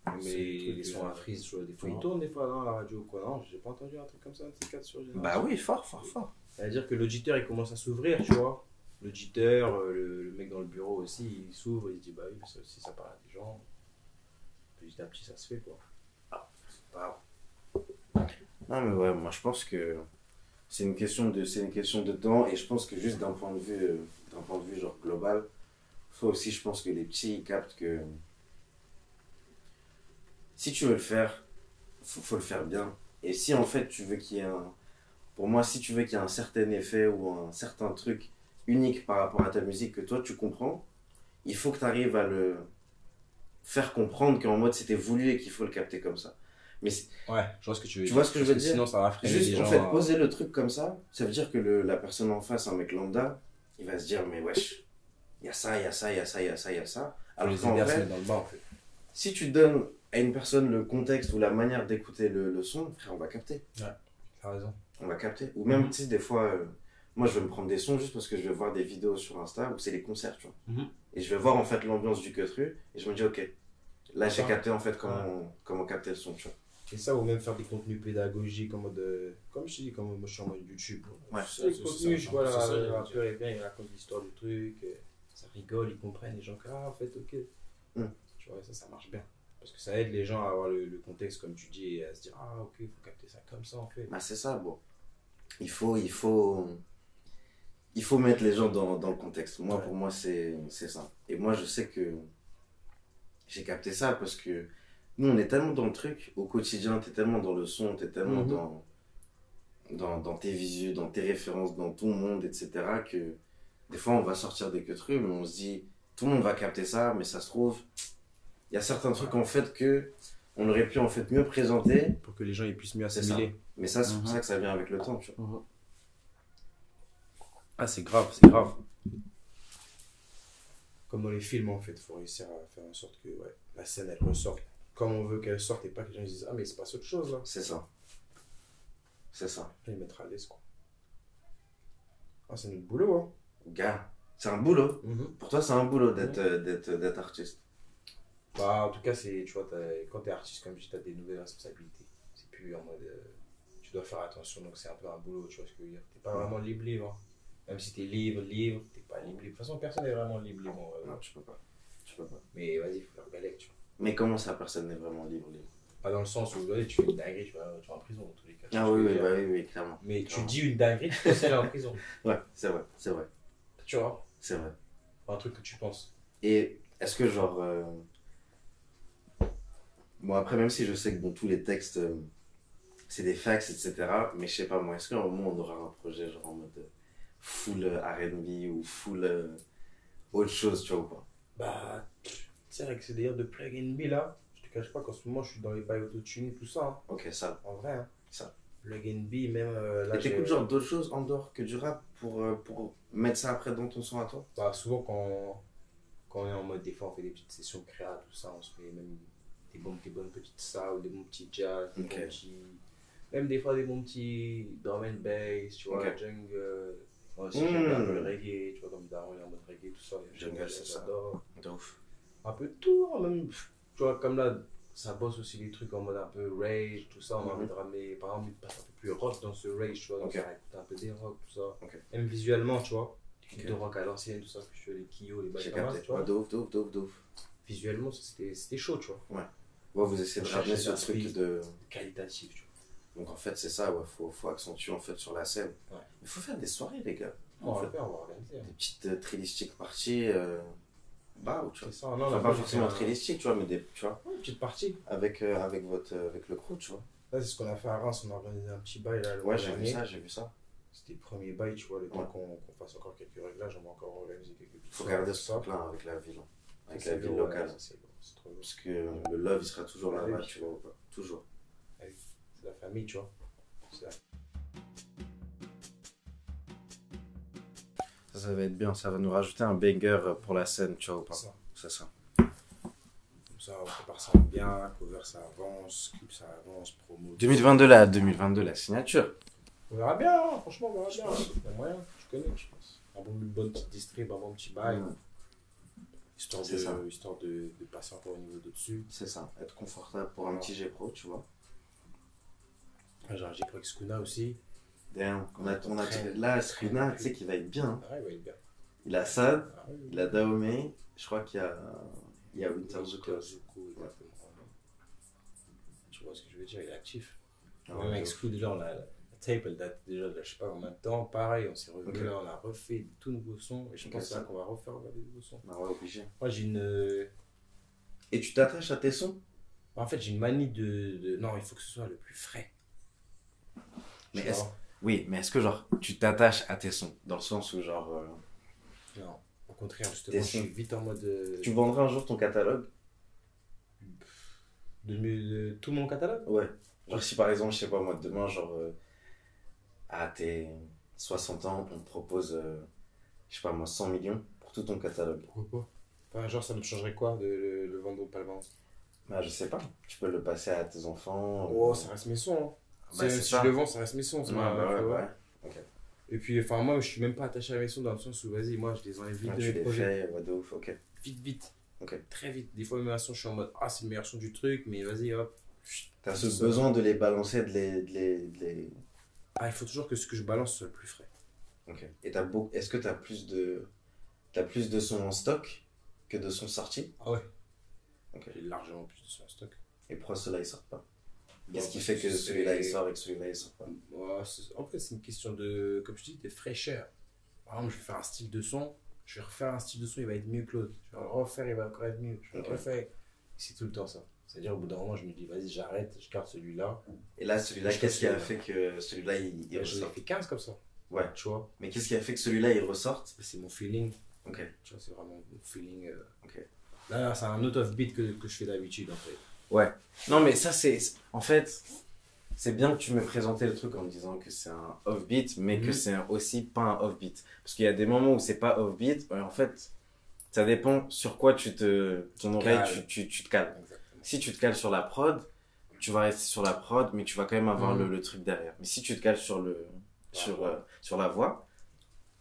Mais les sons à frise, tu vois, des fois, ils tournent des fois dans la radio ou quoi. Non, j'ai pas entendu un truc comme ça, un ces quatre sur Génération. Bah oui, fort, fort, fort. C'est-à-dire que l'auditeur, il commence à s'ouvrir, tu vois. L'auditeur, euh, le, le mec dans le bureau aussi, il s'ouvre, il se dit, bah oui, ça ça parle à des gens. Petit à petit, ça se fait, quoi. Ah, c'est pas Non, mais ouais, moi je pense que c'est une question de, c'est une question de temps et je pense que juste d'un point de vue, euh, d'un point de vue genre global, faut aussi, je pense que les petits ils captent que si tu veux le faire, faut, faut le faire bien. Et si en fait tu veux qu'il y ait un, pour moi, si tu veux qu'il y ait un certain effet ou un certain truc unique par rapport à ta musique que toi tu comprends, il faut que tu arrives à le faire comprendre qu'en mode c'était voulu et qu'il faut le capter comme ça. Mais Ouais, je vois ce que tu veux Tu vois ce que je veux dire? Sinon, ça va Juste les en gens. fait, à- poser le truc comme ça, ça veut dire que le, la personne en face, un mec lambda, il va se dire mais wesh, il y a ça, il y a ça, il y a ça, il y a ça, il y a ça. Alors qu'en vrai, dans le bain, en fait. si tu donnes à une personne le contexte ou la manière d'écouter le, le son, frère, on va capter. T'as raison. On va capter. Ou même, Mhm. tu sais, des fois, euh, moi je vais me prendre des sons juste parce que je vais voir des vidéos sur Insta où c'est les concerts, tu vois. Mhm. Et je vais voir en fait l'ambiance du cut-rue et je me dis ok, là j'ai capté en fait comment, comment capter le son, tu vois. Et ça, ou même faire des contenus pédagogiques en mode. euh, Comme je dis, comme moi je suis en mode YouTube. Ouais. C'est les c'est contenus, ça, je vois le rappeur est bien, il raconte l'histoire du truc, euh, ça rigole, ils comprennent, les gens, ah en fait, ok. Mm. Tu vois, ça, ça marche bien. Parce que ça aide les gens à avoir le, le contexte, comme tu dis, et à se dire, ah ok, il faut capter ça comme ça en fait. Bah, c'est ça, bon. Il faut, il faut, il faut mettre les gens dans, dans le contexte. Moi, Ouais. pour moi, c'est, ça. Et moi, je sais que j'ai capté ça parce que nous, on est tellement dans le truc au quotidien, t'es tellement dans le son, t'es tellement Mhm. dans, dans, dans tes visuels, dans tes références, dans ton monde, etc. que des fois, on va sortir des que trucs, mais on se dit, tout le monde va capter ça, mais ça se trouve, il y a certains trucs en fait que on aurait pu en fait mieux présenter Pour que les gens ils puissent mieux ça. assimiler. mais ça, c'est pour Mhm. ça que ça vient avec le temps, tu vois. Ah, c'est grave, c'est grave. Comme dans les films, en fait, il faut réussir à faire en sorte que ouais, la scène, elle ressorte comme on veut qu'elle sorte et pas que les gens se disent Ah, mais il se passe autre chose là. C'est ça. C'est ça. Là, ils mettent à l'aise, quoi. Ah, c'est notre boulot, hein. Gars, c'est un boulot. Mhm. Pour toi, c'est un boulot d'être d'être d'être artiste. Bah, en tout cas, c'est, tu vois, quand t'es artiste, comme je dis, t'as des nouvelles responsabilités. C'est plus en mode. euh, tu dois faire attention, donc c'est un peu un boulot, tu vois ce que je veux dire. T'es pas vraiment libre-libre. hein. Même si t'es libre, libre, t'es pas libre-libre. De toute façon, personne n'est vraiment libre-libre. en vrai. Non, tu peux pas. Tu peux pas. Mais vas-y, il faut faire galère, tu vois. Mais comment ça, personne n'est vraiment libre, libre? Pas dans le sens où vas-y, tu fais une dinguerie, tu vas, tu vas en prison dans tous les cas. Ah oui, oui, bah oui, oui, clairement. Mais tu dis une dinguerie, tu peux aller en prison. Ouais, c'est vrai, c'est vrai, Tu vois? C'est vrai. Un truc que tu penses. Et est-ce que genre... euh, Bon, après, même si je sais que bon, tous les textes, euh, c'est des fax, etc. Mais je sais pas, moi, est-ce qu'à un moment, on aura un projet genre en mode euh, full euh, R&B ou full euh, autre chose, tu vois ou pas? Bah, c'est vrai que c'est d'ailleurs de plug and be là. Je te cache pas qu'en ce moment, je suis dans les bails autotune, tout ça. hein. Ok, ça. En vrai, hein. Ça. Plug and be, même euh, là. Et t'écoutes genre d'autres choses en dehors que du rap pour, euh, pour mettre ça après dans ton son à toi? Bah, souvent, quand, quand on est en mode, des fois, on fait des petites sessions créa, tout ça, on se fait même des, bons, des bonnes petites soul, des bons petits jazz, des bons petits. Même des fois, des bons petits drum and bass, tu vois, jungle. Moi aussi, Mm. j'aime bien un peu le reggae, tu vois, comme Daron, il est en mode reggae, tout ça. Jungle, c'est ça. j'adore. De ouf. un peu tout, hein, même, tu vois, comme là, ça bosse aussi des trucs en mode un peu rage, tout ça, on a Mhm. envie de ramener, par exemple, un peu plus rock dans ce rage, tu vois, donc Ok. ça va écouter un peu des rock, tout ça. Ok. Même visuellement, tu vois, des Ok. clips de rock à l'ancienne, tout ça, que je fais les Kyo, les capté. tu vois. Ouais, de ouf, de ouf, de ouf, de ouf. Visuellement, c'était chaud, tu vois, Ouais, vous essayez de ramener ce truc de... qualitatif, tu Donc en fait, c'est ça, ouais, faut, faut accentuer en fait sur la scène. Ouais. Il faut faire des soirées, les gars. On va faire, on va organiser. hein. des petites euh, trillistiques parties. Euh... Bah, ou tu C'est vois. ça, non, Enfin, non, pas forcément trillistique, tu vois, mais des, tu vois, Une petite partie. avec, euh, avec, votre, euh, avec le crew, tu vois. Là, c'est ce qu'on a fait à Reims, on a organisé un petit bail là, le Ouais, j'ai vu ça, j'ai vu ça. C'était le premier bail, tu vois, le temps Ouais. qu'on qu'on fasse encore quelques réglages, on va encore organiser quelques Il faut garder ce ça. truc-là avec la ville, hein. avec C'est la ville locale. ouais, c'est lourd, c'est trop lourd. Parce que le love, il sera toujours là-bas, tu vois. Toujours. C'est la famille, tu vois. La- Ça, ça va être bien, ça va nous rajouter un banger pour la scène, tu vois, ou pas. ça. C'est ça. Comme ça, on prépare ça bien, cover ça avance, clip ça avance, promo. 2022, là, 2022, la signature. On verra bien, hein, franchement, on verra bien. Il y a moyen, je connais, je pense. Un bon, une bonne petite distrib, un bon petit bail. Histoire, de, ça. histoire de, de passer encore au niveau de-dessus. C'est ça, être confortable pour un petit G Pro, tu vois. Genre, j'ai pris Skuna aussi. Damn, on a, on a, là, Skrina, tu sais qu'il va être bien. hein. Ah, il va être bien. Il a Sad, Ah, oui. il a Dahomey, je crois qu'il y a, il y a Winter Winter Zuko. Zuko, exactement. Tu vois ce que je veux dire, il est actif. Ah, Même avec Screw, déjà, on a, la tape, elle date déjà de je sais pas combien de temps. Pareil, on s'est revenu Ok. là, on a refait de tout nouveaux sons. Et je Ok, pense que ça. qu'on va refaire des nouveaux sons. Ah ouais, obligé. Moi, j'ai une. euh, Et tu t'attaches à tes sons? En fait, j'ai une manie de, de- Non, il faut que ce soit le plus frais. Mais est-ce- Oui, mais est-ce que genre, tu t'attaches à tes sons Dans le sens où genre, euh, Non. Au contraire, justement, je suis vite en mode. euh, tu vendras un jour ton catalogue? De, de tout mon catalogue? Ouais. Genre si par exemple, je sais pas moi, demain, genre, euh, à tes 60 ans, on te propose, je sais pas moi, 100 millions pour tout ton catalogue. Pourquoi pas? Enfin, genre, ça me changerait quoi de le, le vendre ou pas le vendre? Bah, je sais pas. Tu peux le passer à tes enfants. Oh, ça reste mes sons. Hein. Bah, si ça. je le vends, ça reste mes sons. Ouais, bah ouais, vois. ouais. Et puis, enfin, moi, je suis même pas attaché à mes sons dans le sens où, vas-y, moi, je les enlève vite Ouais, de mes projets. de ouf, ok. Vite, vite. Ok. Très vite. Des fois, mes sons, je suis en mode, ah, c'est le meilleur son du truc, mais vas-y, hop. T'as ce besoin de les balancer, de les. De les, de les... Ah, il faut toujours que ce que je balance soit le plus frais. Ok. Et t'as beau... est-ce que t'as plus de. T'as plus de sons en stock que de sons sortis? Ah ouais. Ok. J'ai largement plus de sons en stock. Et pourquoi ceux-là ils sortent pas Qu'est-ce qui fait que celui-là il sort et que celui-là il sort pas en fait, c'est une question de, comme je dis, de fraîcheur. Par exemple, je vais faire un style de son, je vais refaire un style de son, il va être mieux que l'autre. Je vais le refaire, il va encore être mieux. Je vais le refaire. C'est tout le temps ça. C'est-à-dire, au bout d'un moment, je me dis, vas-y, j'arrête, je garde celui-là. Et là, celui-là, qu'est-ce qui a fait que celui-là il, il l'ai ressort fait 15 comme ça. Ouais. Tu vois, Mais qu'est-ce qui a fait que celui-là il ressorte c'est mon feeling. Ok. Tu vois, c'est vraiment mon feeling. euh. Ok. Là, c'est un autre off-beat que, que je fais d'habitude, en fait. Non, mais ça, c'est. En fait, c'est bien que tu me présentais le truc en me disant que c'est un off-beat, mais que Mhm. c'est aussi pas un off-beat. Parce qu'il y a des moments où c'est pas off-beat, ouais, en fait, ça dépend sur quoi tu te. Ton oreille, tu, tu, tu te cales. Exactement. Si tu te cales sur la prod, tu vas rester sur la prod, mais tu vas quand même avoir Mhm. le, le truc derrière. Mais si tu te cales sur, le, La sur, voix. euh, sur la voix,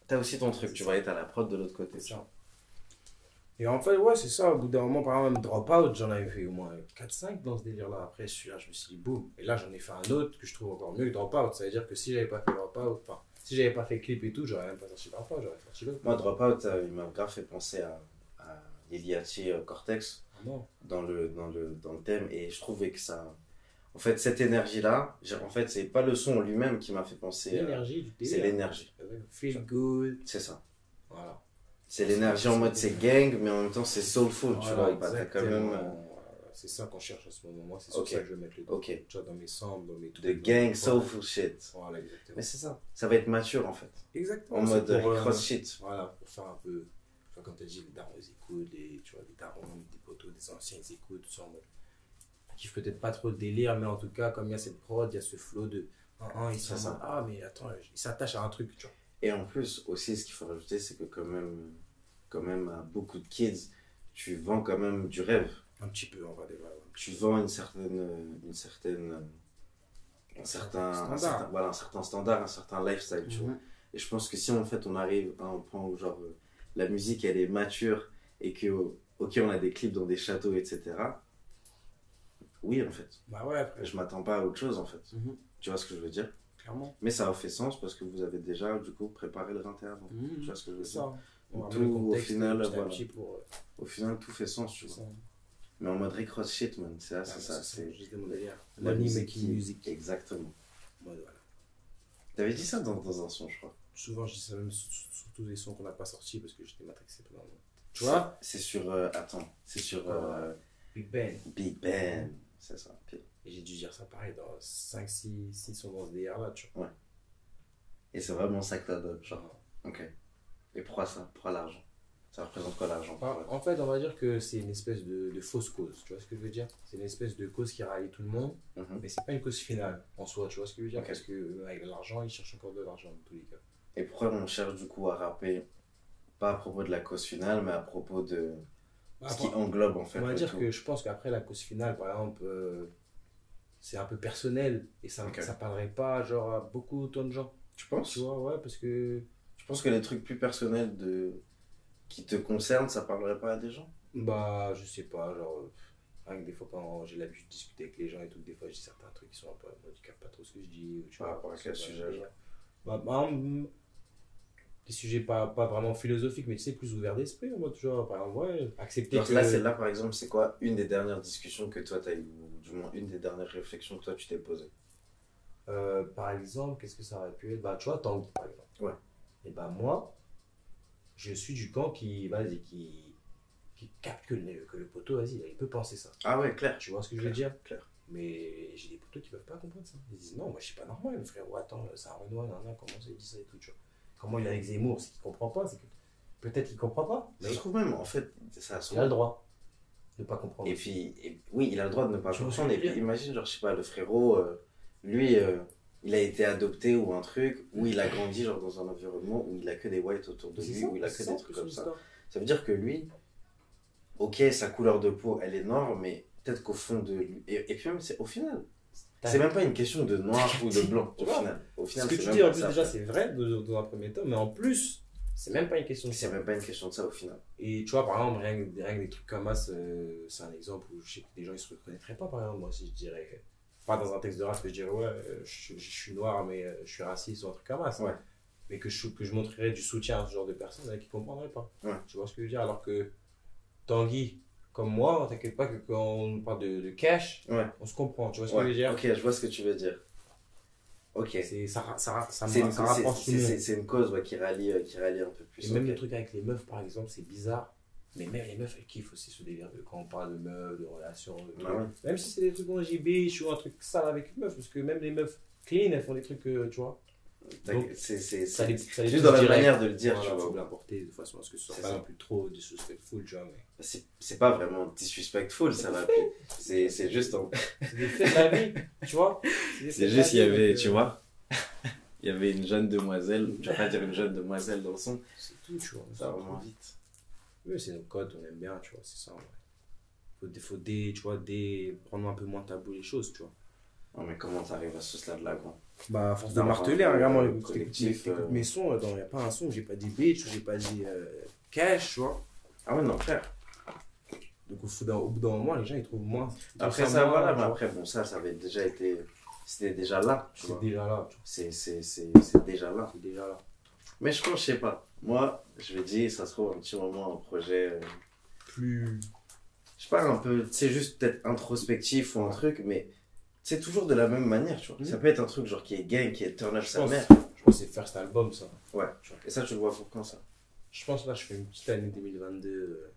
t'as aussi ton truc. Tu vas être à la prod de l'autre côté. Ça. Et en fait, ouais, c'est ça. Au bout d'un moment, par exemple, Dropout, j'en avais fait au moins 4-5 dans ce délire-là. Après, celui-là, je me suis dit, boum. Et là, j'en ai fait un autre que je trouve encore mieux que Dropout. Ça veut dire que si j'avais pas fait Dropout, enfin, si j'avais pas fait clip et tout, j'aurais même pas sorti Dropout, j'aurais sorti l'autre. Moi, Dropout, euh, il m'a grave fait penser à, à Eliachi euh, Cortex Vraiment. dans le, dans, le, dans le thème et je trouvais que ça. En fait, cette énergie-là, en fait, c'est pas le son en lui-même qui m'a fait penser. euh, L'énergie du délire. c'est l'énergie. Feel good. C'est ça. Voilà. C'est l'énergie en mode c'est gang, mais en même temps c'est soulful, tu Voilà, vois. Bah, t'as quand même. euh, C'est ça qu'on cherche en ce moment. Moi, c'est sur ça que je vais mettre le doigt. Ok. Tu vois, dans mes samples, dans mes trucs. De gang soulful shit. Voilà, exactement. Mais c'est ça. Ça va être mature en fait. Exactement. En mode pour, euh, cross shit. Voilà, pour faire un peu. Tu vois, comme tu as dit, les darons ils écoutent, les, tu vois, les darons, des poteaux, des anciens ils écoutent, tout ça en mode. Ils kiffent peut-être pas trop le délire, mais en tout cas, comme il y a cette prod, il y a ce flow de. Ils sont Ah, mais attends, ils s'attachent à un truc, tu vois. Et en plus, aussi, ce qu'il faut rajouter, c'est que quand même, quand même, à beaucoup de kids, tu vends quand même du rêve. Un petit peu, on va dire. Tu vends une certaine, une certaine, un certain, un Standard. certain- voilà, un certain standard, un certain lifestyle, tu vois. Et je pense que si en fait on arrive à un point où genre la musique elle est mature et que ok on a des clips dans des châteaux etc. Oui en fait, Bah ouais, après, je m'attends pas à autre chose en fait. Mhm. Tu vois ce que je veux dire? Clairement. Mais ça a fait sens parce que vous avez déjà du coup préparé le 21 avant. Tu vois ce que je veux dire? au final, voilà. pour. euh, Au final tout fait sens tu vois. ça. Mais en mode Rick Ross shit man, c'est Ah, c'est ça. C'est juste mon délire. la musique music. Exactement. Voilà. T'avais dit ça dans, dans un son je crois. Souvent, je dis ça même sur, sur tous les sons qu'on n'a pas sortis parce que j'étais matrixé pendant. Tu vois? C'est sur euh, attends, c'est sur euh, Big Ben. Big Ben, c'est ça. Pile. Et j'ai dû dire ça pareil dans 5, 6, 6 sons dans ce délire-là, tu vois. Et c'est vraiment ça que t'as donné, genre. Ok. Et pourquoi ça? Pourquoi l'argent? Ça représente quoi l'argent Enfin, en fait, on va dire que c'est une espèce de, de fausse cause. Tu vois ce que je veux dire? C'est une espèce de cause qui rallie tout le monde, Mhm. mais c'est pas une cause finale en soi. Tu vois ce que je veux dire? Parce que euh, avec l'argent, ils cherchent encore de l'argent dans tous les cas. Et pourquoi on cherche du coup à rapper? Pas à propos de la cause finale, mais à propos de ce qui englobe en fait on va dire tout. que je pense qu'après la cause finale, par exemple, euh, c'est un peu personnel et ça, Ok. ça parlerait pas genre à beaucoup autant de gens. Tu penses? Tu vois, ouais, parce que Je pense que les trucs plus personnels de qui te concernent, ça parlerait pas à des gens? Bah, je sais pas, genre, euh, rien que des fois quand j'ai l'habitude de discuter avec les gens et tout, des fois je dis certains trucs qui sont un peu, moi je pas trop ce que je dis. Ou, tu Par vois, rapport à quel sujet, genre Bah, par exemple, des sujets pas, pas vraiment philosophiques, mais tu sais, plus ouverts d'esprit, en mode, tu vois, par exemple, ouais, accepter Genre que... là, celle-là par exemple, c'est quoi une des dernières discussions que toi t'as eu, ou du moins une des dernières réflexions que toi tu t'es posée Euh, par exemple, qu'est-ce que ça aurait pu être? Bah, tu vois, Tanguy, par exemple. Ouais. Et bah, moi, je suis du camp qui, vas-y, qui, qui capte que le, que le poteau, vas-y, il peut penser ça. Ah ouais, clair. Tu vois ce que je veux dire? Clair. Mais j'ai des potos qui peuvent pas comprendre ça. Ils disent non, moi je suis pas normal, le frérot, attends, c'est un Renoir, nan, comment ça il dit ça et tout, tu vois. Comment il est avec Zemmour, c'est qu'il comprend pas, c'est que peut-être qu'il comprend pas, mais Je trouve même, en fait, ça se il a le droit de pas comprendre. Et puis, et- oui, il a le droit de ne pas ce comprendre. que Et puis, imagine, genre, je sais pas, le frérot, euh, lui, euh, il a été adopté ou un truc, où il a grandi, genre, dans un environnement où il a que des whites autour de lui, ça, où il a que des trucs comme ça. Ça veut dire que lui, ok, sa couleur de peau, elle est noire, mais peut-être qu'au fond de lui. Et, et puis, même, c'est au final. C'est même pas une question de noir ou de blanc, au final. Au Ce final, que c'est tu dis en plus, ça, déjà, c'est vrai dans un premier temps, mais en plus, c'est même pas une question de C'est ça. même pas une question de ça, au final. Et tu vois, par exemple, rien que, rien que des trucs comme ça, c'est c'est un exemple où je sais que des gens ils se reconnaîtraient pas, par exemple, moi, si je dirais, pas dans un texte de race que je dirais, ouais, euh, je, je suis noir, mais euh, je suis raciste ou un truc comme ça. Ouais. Mais que je, que je montrerais du soutien à ce genre de personnes euh, qui comprendraient pas. Ouais. Tu vois ce que je veux dire? Alors que Tanguy, comme moi, t'inquiète pas que quand on parle de, de cash, Ouais. on se comprend. Tu vois ce que je veux dire? Ok, je vois ce que tu veux dire. Ok. C'est- ça, ça, ça, C'est une, rapproche c'est- cause ouais, qui, rallie, euh, qui rallie un peu plus. Et même le truc avec les meufs, par exemple, c'est bizarre. Mais même les meufs, elles kiffent aussi ce délire de quand on parle de meufs, de relations. de Ah ouais. Même si c'est des trucs en JB, je ou un truc sale avec une meuf, parce que même les meufs clean, elles font des trucs, euh, tu vois. C'est juste dans la direct. manière de le dire, Voilà, tu faut vois. l'apporter de façon à ce que ce soit pas non plus trop disrespectful, tu vois. Mais... C'est pas vraiment disrespectful, ça va. C'est c'est juste. en- C'est des faits de la vie, tu vois. C'est juste, il y avait, tu euh, vois, il y avait une jeune demoiselle, je vais pas dire une jeune demoiselle dans le son, C'est tout, tu vois. ça va vraiment vite. Oui, c'est nos codes, on aime bien, tu vois, c'est ça. Ouais. Faut, faut dé, tu vois, dé, prendre un peu moins tabou les choses, tu vois. Non, mais comment t'arrives à ce stade-là, quoi? Bah, à force de marteler, un regarde, moi, collectif, euh, mes sons, il n'y a pas un son où j'ai pas dit bitch, où j'ai pas dit euh, cash, tu vois. Ah ouais, non, frère. Donc au bout d'un- au bout d'un moment, les gens ils trouvent moins. Après ça, voilà, mais après, bon, ça, ça avait déjà été. C'était déjà là, tu C'est déjà là, tu vois. C'est c'est- c'est- c'est déjà là. C'est déjà là. Mais je pense, je sais pas. Moi, je vais dire, ça se trouve un petit moment, un projet. euh, Plus. je pas, un peu, c'est juste peut-être introspectif ou un truc, mais c'est toujours de la même manière, tu vois. Ça peut être un truc genre qui est gang, qui est turn up sa mère. je pense que c'est first album ça. Ouais, tu vois. Et ça, tu le vois pour quand ça? Je pense là, je fais une petite année 2022. euh,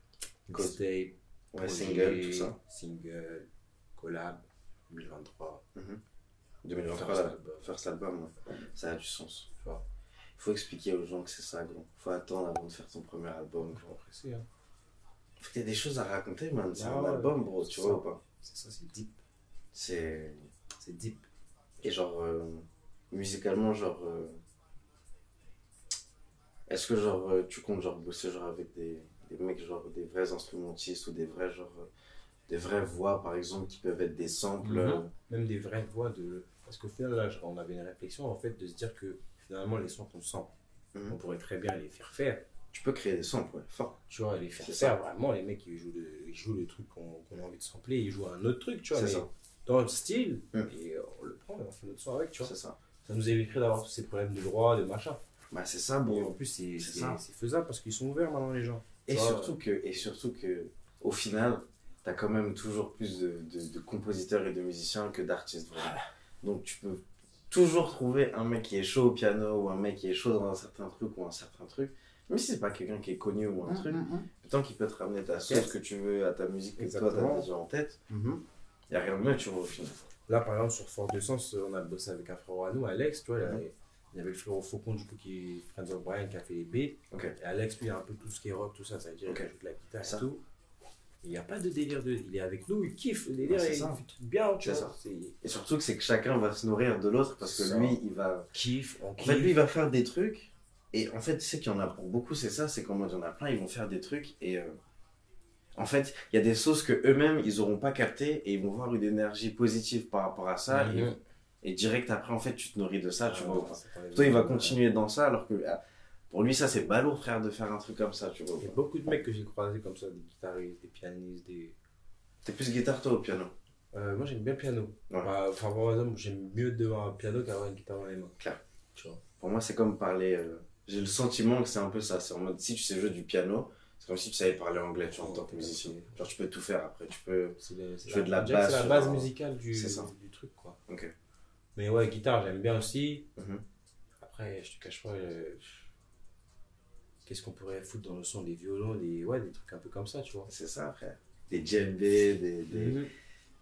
Cause. Mixtape, Ouais, single, tout ça. Single, collab, 2023. 2023, First album. first album, ouais. ça a du sens. Tu vois. Il faut expliquer aux gens que c'est ça, gros. faut attendre avant de faire ton premier album. Je suis pressé, hein. Faut que t'aies des choses à raconter, man. C'est Ah un ouais, album, bro, tu vois ou pas? C'est ça, c'est deep. C'est. C'est deep. Et genre, euh, musicalement, genre. euh, Est-ce que, genre, euh, tu comptes, genre, bosser, genre, avec des, des mecs, genre, des vrais instrumentistes ou des vrais, genre. des vraies voix, par exemple, qui peuvent être des samples? Euh, Même des vraies voix de. Parce qu'au final, là, on avait une réflexion en fait de se dire que finalement, les sons qu'on sent, Mhm. on pourrait très bien les faire faire. Tu peux créer des samples, ouais, fort. Tu vois, les faire faire vraiment, les mecs, ils jouent le, ils jouent le truc qu'on a envie de sampler, ils jouent un autre truc, tu vois, mais ça. Dans le style, Mhm. et on le prend et on fait notre son avec, tu vois. C'est ça. Ça nous éviterait d'avoir tous ces problèmes de droit, de machin. Bah, c'est ça, Et en plus, c'est faisable parce qu'ils sont ouverts maintenant, les gens. Et Tu vois, surtout que, et surtout que, au final, t'as quand même toujours plus de, de, de compositeurs et de musiciens que d'artistes. Donc tu peux toujours trouver un mec qui est chaud au piano ou un mec qui est chaud dans un certain truc ou un certain truc. Même si c'est pas quelqu'un qui est connu ou un truc, tant qu'il peut te ramener ta sauce que tu veux à ta musique que toi Exactement. t'as déjà en tête, Mhm. y a rien de mieux, tu vois, au final. Là, par exemple, sur Fort de Sens, on a bossé avec un frérot à nous, Alex, tu vois, il y Mhm. avait- il y avait le frérot Faucon, du coup, qui est Friends of Brian, qui a fait les B. Et Alex, lui, il a un peu tout ce qui est rock, tout ça, ça veut dire qu'il joue de la guitare Ça. et tout. Il n'y a pas de délire de. Il est avec nous, il kiffe le délire, c'est il fait tout bien, tu C'est vois. ça. C'est Et surtout que c'est que chacun va se nourrir de l'autre parce que Ça. lui, il va, kiff, on En kiffe. fait, lui, il va faire des trucs. Et en fait, tu sais qu'il y en a pour beaucoup, c'est ça, c'est qu'en mode, il y en a plein, ils vont faire des trucs. Et euh, en fait, il y a des sauces que eux-mêmes, ils n'auront pas captées. Et ils vont voir une énergie positive par rapport à ça. Mhm. et, et direct après, en fait, tu te nourris de ça, tu Ah, vois. Toi, il va continuer dans ça, alors que ah, pour lui, ça, c'est balourd, frère, de faire un truc comme ça, tu vois. Il y a beaucoup de mecs que j'ai croisés comme ça, des guitaristes, des pianistes, des. T'es plus guitare, toi, au piano? Euh, moi, j'aime bien le piano. Ouais. Bah, Enfin, par exemple, j'aime mieux devant un piano qu'avoir une guitare dans les mains. Clair. Tu vois. Pour moi, c'est comme parler. euh, J'ai le sentiment que c'est un peu ça. C'est en mode, si tu sais jouer du piano, c'est comme si tu savais parler anglais, tu vois, en tant que musicien. Genre, tu peux tout faire après. Tu peux. Veux de la basse C'est la base musicale du, du truc, quoi. Ok. Mais ouais, guitare, j'aime bien aussi. Mhm. Après, je te cache pas. euh, Qu'est-ce qu'on pourrait foutre dans le son des violons, des, ouais, des trucs un peu comme ça, tu vois. C'est ça, frère. Des djembés, des, des, Mhm.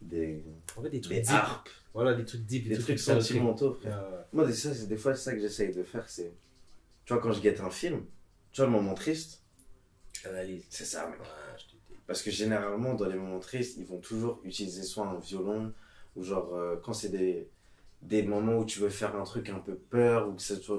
des, En fait, des trucs des deep. harpes, Voilà, des trucs deep, des trucs sentimentaux. sentimentaux, frère. Moi, des, ça, c'est des fois c'est ça que j'essaye de faire. C'est, tu vois, quand je guette un film, tu vois, le moment triste, C'est ça, mec. Ouais, je. Parce que généralement, dans les moments tristes, ils vont toujours utiliser soit un violon, ou genre, euh, quand c'est des, des moments où tu veux faire un truc un peu peur, ou que c'est. Je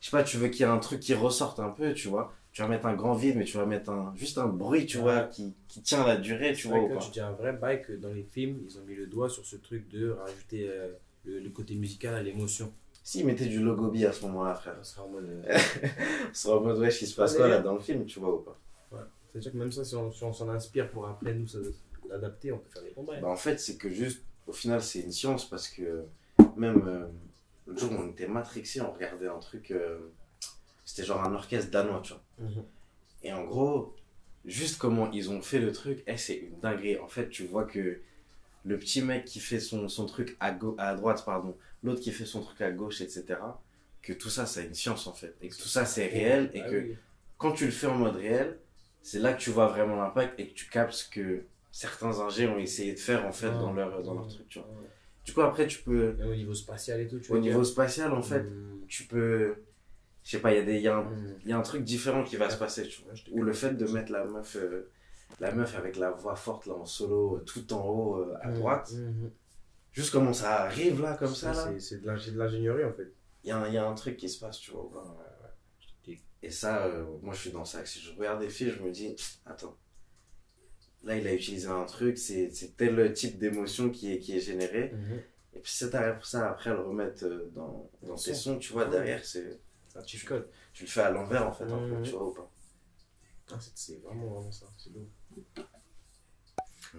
sais pas, tu veux qu'il y ait un truc qui ressorte un peu, tu vois. Tu vas mettre un grand vide, mais tu vas mettre un, juste un bruit, tu Ouais. vois, qui, qui tient la durée, tu vois, pas. tu dis un vrai bail que dans les films, ils ont mis le doigt sur ce truc de rajouter euh, le, le côté musical à l'émotion. S'ils mettaient du logobi à ce moment-là, frère, Ça sera en mode. euh, ce serait en mode, wesh, il se passe quoi là dans le film, tu vois, ou pas? C'est-à-dire que même ça, si on si on s'en inspire pour après nous ça- l'adapter, on peut faire des bails. Bah, en fait, c'est que juste, au final, c'est une science parce que même euh, l'autre jour, on était matrixés, on regardait un truc, euh, c'était genre un orchestre danois, tu vois. Mhm. Et en gros, juste comment ils ont fait le truc, eh, c'est une dinguerie. En fait, tu vois que le petit mec qui fait son, son truc à, à droite, pardon, l'autre qui fait son truc à gauche, etc., que tout ça, c'est une science en fait. Et que tout ça, c'est réel et Ah que oui. quand tu le fais en mode réel, c'est là que tu vois vraiment l'impact et que tu captes ce que certains ingés ont essayé de faire en fait Ah. dans leur, dans leur truc, tu vois. Ouais. Du coup, après, tu peux, au niveau spatial et tout, tu au niveau dire. spatial, en fait, Mhm. tu peux, je sais pas, il y, a des- il y, a un- il y a un truc différent qui va se passer, tu vois. Ou le fait de mettre la meuf, euh, la meuf avec la voix forte là en solo, tout en haut euh, à Mhm. droite, juste comment ça arrive là, comme ça, là, C'est- de l'ingé- de l'ingénierie en fait. il y, a y a un truc qui se passe, tu vois. Et ça, euh, moi je suis dans ça. Si je regarde des films, je me dis, attends, là il a utilisé un truc, c'est c'est tel type d'émotion qui est, qui est généré. Mhm. Et puis si t'arrives ça après à le remettre euh, dans, dans tes sons, tu vois, Ouais. derrière, c'est code. tu le fais à l'envers en fait, un peu, Mhm. tu vois ou pas. Ah, c'est- c'est vraiment, vraiment ça. C'est beau.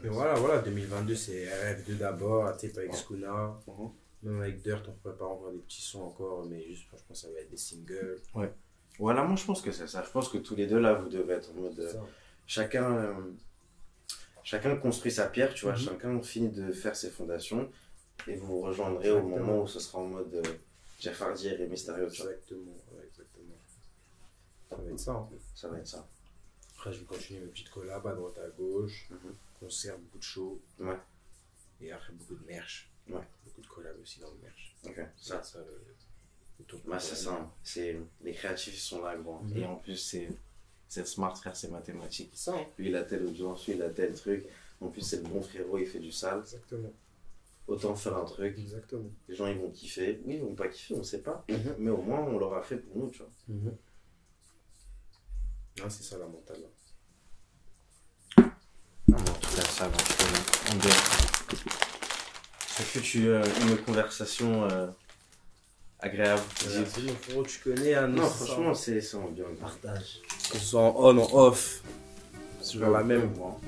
Mais voilà, voilà, 2022, c'est RF2 d'abord, tape avec Skuna. Mhm. Même avec Dirt, on prépare encore des petits sons encore, mais juste, je pense que ça va être des singles. Voilà, moi je pense que c'est ça. Je pense que tous les deux là, vous devez être en mode. euh, chacun, euh, chacun construit sa pierre, tu vois. Mhm. Chacun finit de faire ses fondations. Et vous vous rejoindrez au moment où ce sera en mode euh, Jeff Hardy et Mysterio, tu vois. Exactement, ouais, exactement. Ça va être ça. hein. Ça va être ça. Après, je vais continuer mes petites collabs à droite à gauche, Mhm. concerts, beaucoup de shows. Ouais. Et après, beaucoup de merch. Ouais. Beaucoup de collabs aussi dans le merch. Ok, Ça, ça. ça Bah, c'est ça. hein. C'est, les créatifs sont là, gros. Mhm. Et en plus, c'est, c'est smart frère, c'est mathématique. Ça, hein. Lui, il a telle audience, lui, il a tel truc. En plus, c'est le bon frérot, il fait du sale. Exactement. Autant faire un truc. Exactement. Les gens, ils vont kiffer. Oui, ils vont pas kiffer, on sait pas. Mhm. Mais au moins, on l'aura fait pour nous, tu vois. Non, c'est ça la mentale. là. Non, mais en tout cas, ça va. On bien. Ça fut euh, une conversation euh, agréable. Mon frérot, tu connais, nous, Non, franchement, c'est bien. Partage. Que ce soit en on, en off. C'est toujours la même. Moi.